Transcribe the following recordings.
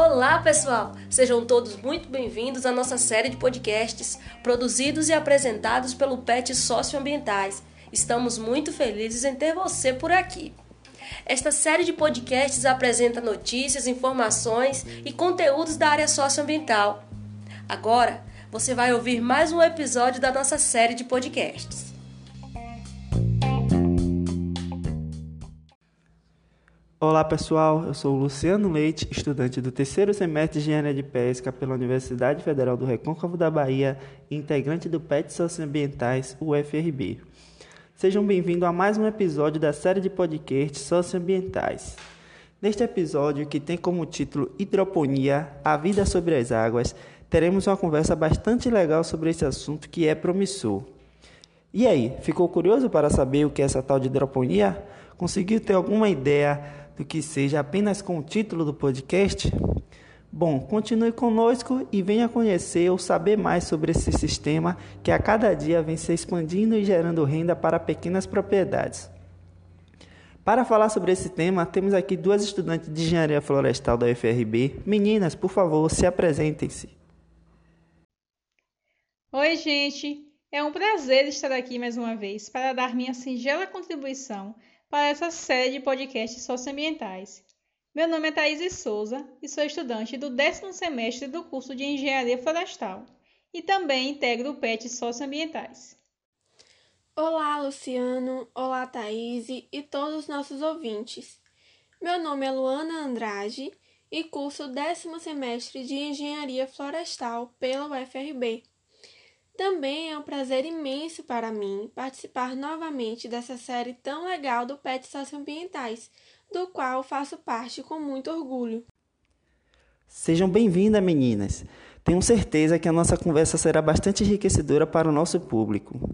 Olá, pessoal! Sejam todos muito bem-vindos à nossa série de podcasts produzidos e apresentados pelo PET Socioambientais. Estamos muito felizes em ter você por aqui. Esta série de podcasts apresenta notícias, informações e conteúdos da área socioambiental. Agora, você vai ouvir mais um episódio da nossa série de podcasts. Olá pessoal, eu sou Luciano Leite, estudante do terceiro semestre de Engenharia de Pesca pela Universidade Federal do Recôncavo da Bahia e integrante do PET Socioambientais, UFRB. Sejam bem-vindos a mais um episódio da série de podcasts socioambientais. Neste episódio, que tem como título Hidroponia, a vida sobre as águas, teremos uma conversa bastante legal sobre esse assunto que é promissor. E aí, ficou curioso para saber o que é essa tal de hidroponia? Conseguiu ter alguma ideia do que seja apenas com o título do podcast? Bom, continue conosco e venha conhecer ou saber mais sobre esse sistema que a cada dia vem se expandindo e gerando renda para pequenas propriedades. Para falar sobre esse tema, temos aqui duas estudantes de engenharia florestal da UFRB. Meninas, por favor, se apresentem-se. Oi, gente! É um prazer estar aqui mais uma vez para dar minha singela contribuição para essa série de podcasts socioambientais. Meu nome é Thaís Souza e sou estudante do décimo semestre do curso de Engenharia Florestal e também integro o PET Socioambientais. Olá, Luciano. Olá, Thaís e todos os nossos ouvintes. Meu nome é Luana Andrade e curso o décimo semestre de Engenharia Florestal pela UFRB. Também é um prazer imenso para mim participar novamente dessa série tão legal do PET Socioambientais, do qual faço parte com muito orgulho. Sejam bem-vindas, meninas. Tenho certeza que a nossa conversa será bastante enriquecedora para o nosso público.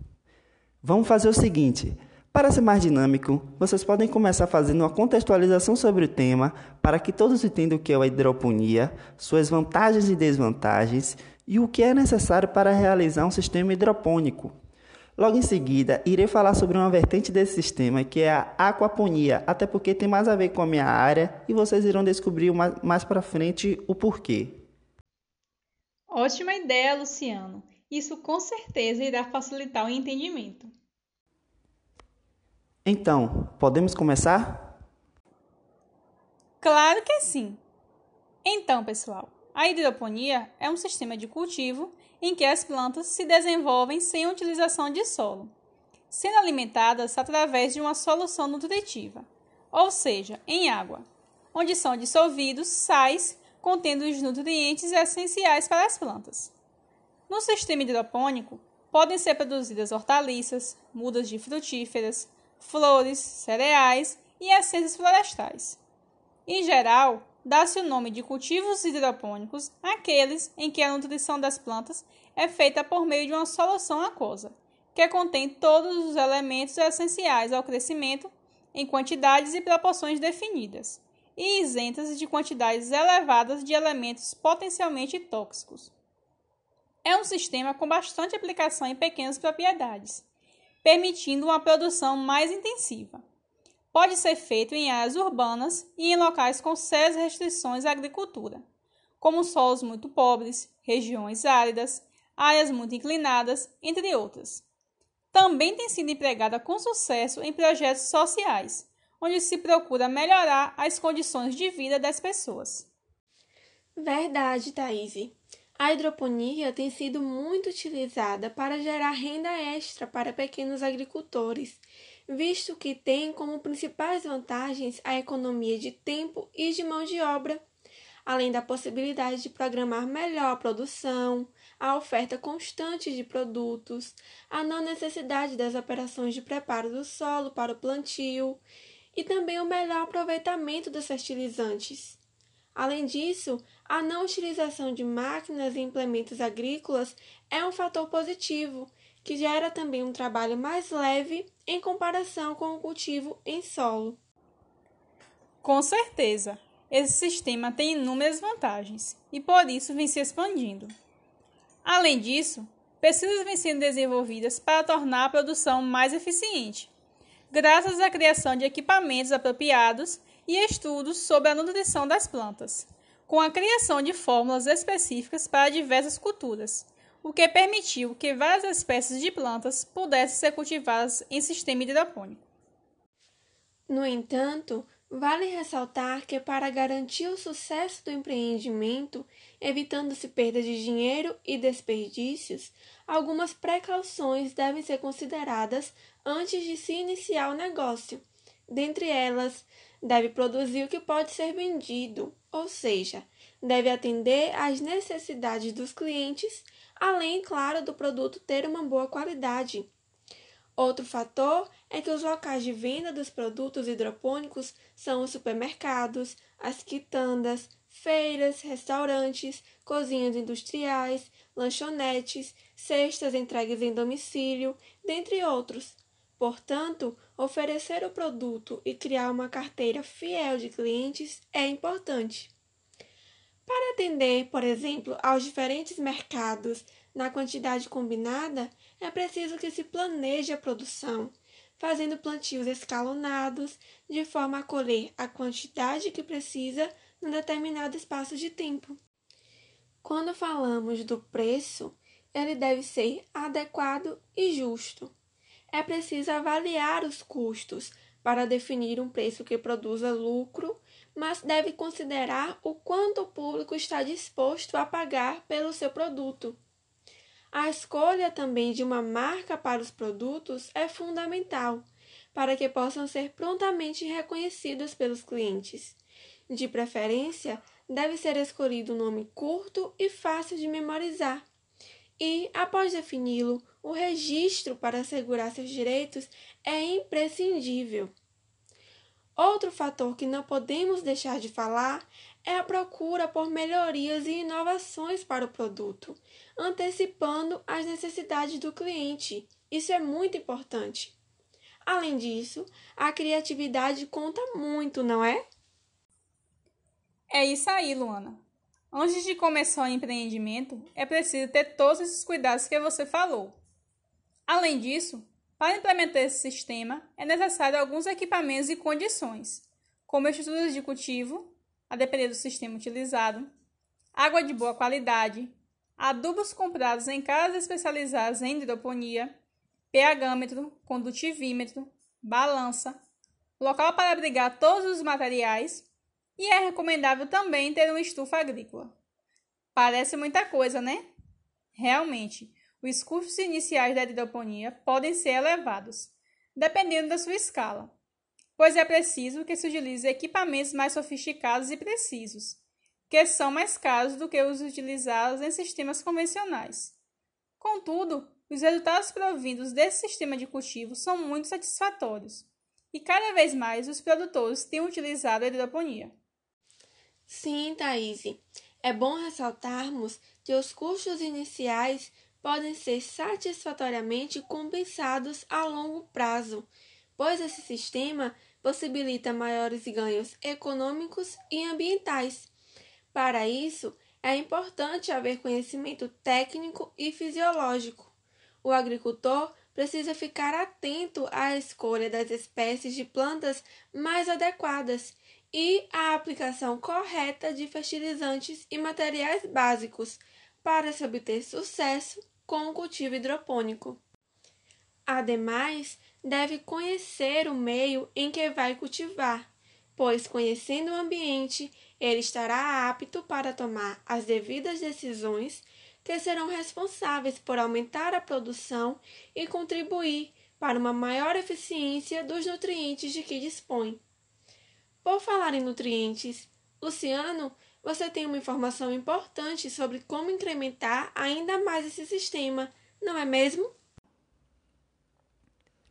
Vamos fazer o seguinte: para ser mais dinâmico, vocês podem começar fazendo uma contextualização sobre o tema para que todos entendam o que é a hidroponia, suas vantagens e desvantagens e o que é necessário para realizar um sistema hidropônico. Logo em seguida, irei falar sobre uma vertente desse sistema que é a aquaponia, até porque tem mais a ver com a minha área e vocês irão descobrir mais, para frente o porquê. Ótima ideia, Luciano. Isso com certeza irá facilitar o entendimento. Então, podemos começar? Claro que sim. Então, pessoal, a hidroponia é um sistema de cultivo em que as plantas se desenvolvem sem utilização de solo, sendo alimentadas através de uma solução nutritiva, ou seja, em água, onde são dissolvidos sais contendo os nutrientes essenciais para as plantas. No sistema hidropônico, podem ser produzidas hortaliças, mudas de frutíferas, flores, cereais e essências florestais. Em geral, dá-se o nome de cultivos hidropônicos àqueles em que a nutrição das plantas é feita por meio de uma solução aquosa, que contém todos os elementos essenciais ao crescimento em quantidades e proporções definidas, e isentas de quantidades elevadas de elementos potencialmente tóxicos. É um sistema com bastante aplicação em pequenas propriedades, permitindo uma produção mais intensiva pode ser feito em áreas urbanas e em locais com sérias restrições à agricultura, como solos muito pobres, regiões áridas, áreas muito inclinadas, entre outras. Também tem sido empregada com sucesso em projetos sociais, onde se procura melhorar as condições de vida das pessoas. Verdade, Thaís. A hidroponia tem sido muito utilizada para gerar renda extra para pequenos agricultores visto que tem como principais vantagens a economia de tempo e de mão de obra, além da possibilidade de programar melhor a produção, a oferta constante de produtos, a não necessidade das operações de preparo do solo para o plantio e também o melhor aproveitamento dos fertilizantes. Além disso, a não utilização de máquinas e implementos agrícolas é um fator positivo que gera também um trabalho mais leve em comparação com o cultivo em solo. Com certeza, esse sistema tem inúmeras vantagens e por isso vem se expandindo. Além disso, pesquisas vêm sendo desenvolvidas para tornar a produção mais eficiente, graças à criação de equipamentos apropriados e estudos sobre a nutrição das plantas, com a criação de fórmulas específicas para diversas culturas, o que permitiu que várias espécies de plantas pudessem ser cultivadas em sistema hidropônico. No entanto, vale ressaltar que para garantir o sucesso do empreendimento, evitando-se perda de dinheiro e desperdícios, algumas precauções devem ser consideradas antes de se iniciar o negócio. Dentre elas, deve produzir o que pode ser vendido, ou seja, deve atender às necessidades dos clientes, além, claro, do produto ter uma boa qualidade. Outro fator é que os locais de venda dos produtos hidropônicos são os supermercados, as quitandas, feiras, restaurantes, cozinhas industriais, lanchonetes, cestas entregues em domicílio, dentre outros. Portanto, oferecer o produto e criar uma carteira fiel de clientes é importante. Para atender, por exemplo, aos diferentes mercados na quantidade combinada, é preciso que se planeje a produção, fazendo plantios escalonados, de forma a colher a quantidade que precisa num determinado espaço de tempo. Quando falamos do preço, ele deve ser adequado e justo. É preciso avaliar os custos para definir um preço que produza lucro, mas deve considerar o quanto o público está disposto a pagar pelo seu produto. A escolha também de uma marca para os produtos é fundamental para que possam ser prontamente reconhecidos pelos clientes. De preferência, deve ser escolhido um nome curto e fácil de memorizar. E, após defini-lo, o registro para assegurar seus direitos é imprescindível. Outro fator que não podemos deixar de falar é a procura por melhorias e inovações para o produto, antecipando as necessidades do cliente. Isso é muito importante. Além disso, a criatividade conta muito, não é? É isso aí, Luana. Antes de começar o empreendimento, é preciso ter todos esses cuidados que você falou. Além disso, para implementar esse sistema, é necessário alguns equipamentos e condições, como estruturas de cultivo, a depender do sistema utilizado, água de boa qualidade, adubos comprados em casas especializadas em hidroponia, pHmetro, condutivímetro, balança, local para abrigar todos os materiais e é recomendável também ter uma estufa agrícola. Parece muita coisa, né? Realmente, os custos iniciais da hidroponia podem ser elevados, dependendo da sua escala pois é preciso que se utilize equipamentos mais sofisticados e precisos, que são mais caros do que os utilizados em sistemas convencionais. Contudo, os resultados provindos desse sistema de cultivo são muito satisfatórios, e cada vez mais os produtores têm utilizado a hidroponia. Sim, Thaís. É bom ressaltarmos que os custos iniciais podem ser satisfatoriamente compensados a longo prazo pois esse sistema possibilita maiores ganhos econômicos e ambientais. Para isso, é importante haver conhecimento técnico e fisiológico. O agricultor precisa ficar atento à escolha das espécies de plantas mais adequadas e à aplicação correta de fertilizantes e materiais básicos para se obter sucesso com o cultivo hidropônico. Ademais, deve conhecer o meio em que vai cultivar, pois, conhecendo o ambiente, ele estará apto para tomar as devidas decisões que serão responsáveis por aumentar a produção e contribuir para uma maior eficiência dos nutrientes de que dispõe. Por falar em nutrientes, Luciano, você tem uma informação importante sobre como incrementar ainda mais esse sistema, não é mesmo?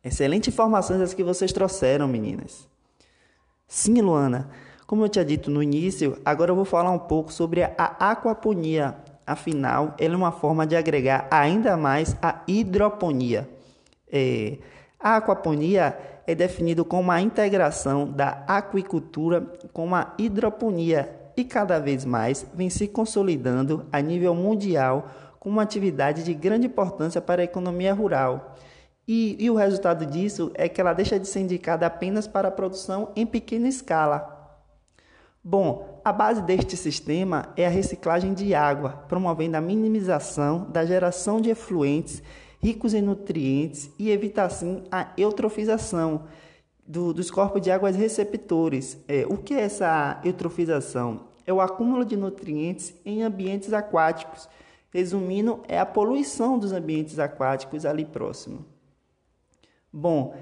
Excelente informações as que vocês trouxeram, meninas. Sim, Luana. Como eu tinha dito no início, agora eu vou falar um pouco sobre a aquaponia. Afinal, ela é uma forma de agregar ainda mais a hidroponia. É, a aquaponia é definido como a integração da aquicultura com a hidroponia e cada vez mais vem se consolidando a nível mundial como uma atividade de grande importância para a economia rural e, e o resultado disso é que ela deixa de ser indicada apenas para a produção em pequena escala. Bom, a base deste sistema é a reciclagem de água, promovendo a minimização da geração de efluentes ricos em nutrientes e evitar assim a eutrofização do, dos corpos de águas receptores. É, o que é essa eutrofização? É o acúmulo de nutrientes em ambientes aquáticos. Resumindo, é a poluição dos ambientes aquáticos ali próximo. Bom,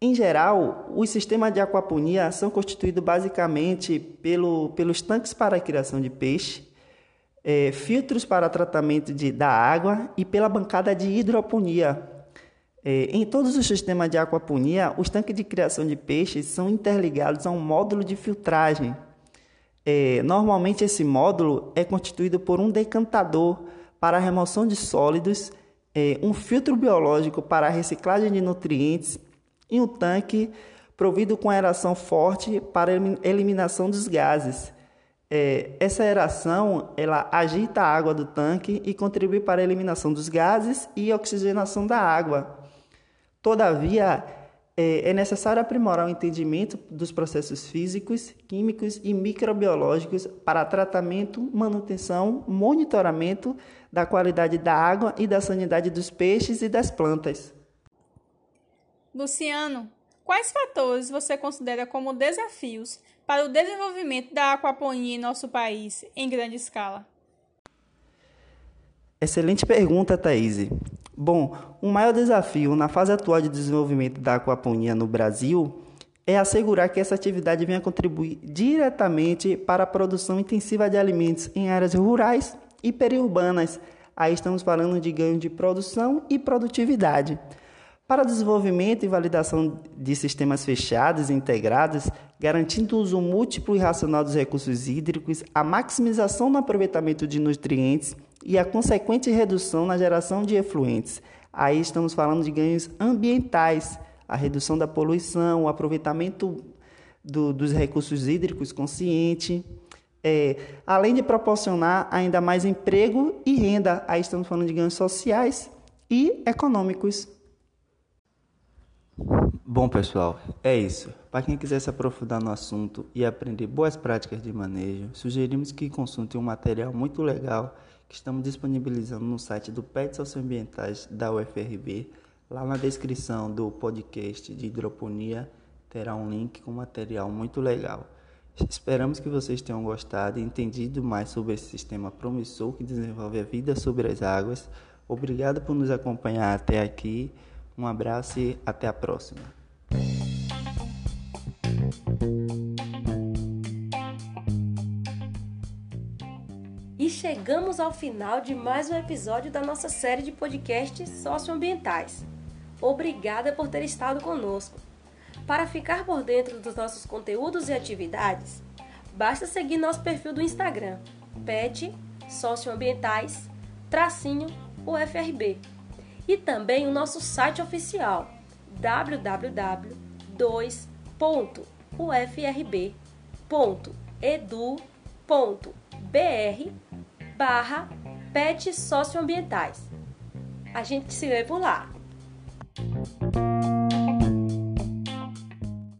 em geral, os sistemas de aquaponia são constituídos basicamente pelo, pelos tanques para a criação de peixe, é, filtros para tratamento de, da água e pela bancada de hidroponia. É, em todos os sistemas de aquaponia, os tanques de criação de peixes são interligados a um módulo de filtragem. É, normalmente, esse módulo é constituído por um decantador para a remoção de sólidos, é, um filtro biológico para a reciclagem de nutrientes e um tanque provido com aeração forte para eliminação dos gases. É, essa aeração ela agita a água do tanque e contribui para a eliminação dos gases e oxigenação da água. Todavia, é, é necessário aprimorar o entendimento dos processos físicos, químicos e microbiológicos para tratamento, manutenção, monitoramento da qualidade da água e da sanidade dos peixes e das plantas. Luciano, quais fatores você considera como desafios para o desenvolvimento da aquaponia em nosso país em grande escala? Excelente pergunta, Thaís. Bom, o maior desafio na fase atual de desenvolvimento da aquaponia no Brasil é assegurar que essa atividade venha contribuir diretamente para a produção intensiva de alimentos em áreas rurais e periurbanas. Aí estamos falando de ganho de produção e produtividade. Para desenvolvimento e validação de sistemas fechados e integrados, garantindo o uso múltiplo e racional dos recursos hídricos, a maximização no aproveitamento de nutrientes e a consequente redução na geração de efluentes. Aí estamos falando de ganhos ambientais, a redução da poluição, o aproveitamento do, dos recursos hídricos consciente, é, além de proporcionar ainda mais emprego e renda. Aí estamos falando de ganhos sociais e econômicos. Bom, pessoal, é isso. Para quem quiser se aprofundar no assunto e aprender boas práticas de manejo, sugerimos que consulte um material muito legal que estamos disponibilizando no site do PET Socioambientais da UFRB. Lá na descrição do podcast de hidroponia terá um link com material muito legal. Esperamos que vocês tenham gostado e entendido mais sobre esse sistema promissor que desenvolve a vida sobre as águas. Obrigado por nos acompanhar até aqui. Um abraço e até a próxima. Chegamos ao final de mais um episódio da nossa série de podcasts socioambientais. Obrigada por ter estado conosco. Para ficar por dentro dos nossos conteúdos e atividades, basta seguir nosso perfil do Instagram, PET Socioambientais, tracinho UFRB e também o nosso site oficial www.ufrb.edu.br barra pets socioambientais. A gente se vê por lá.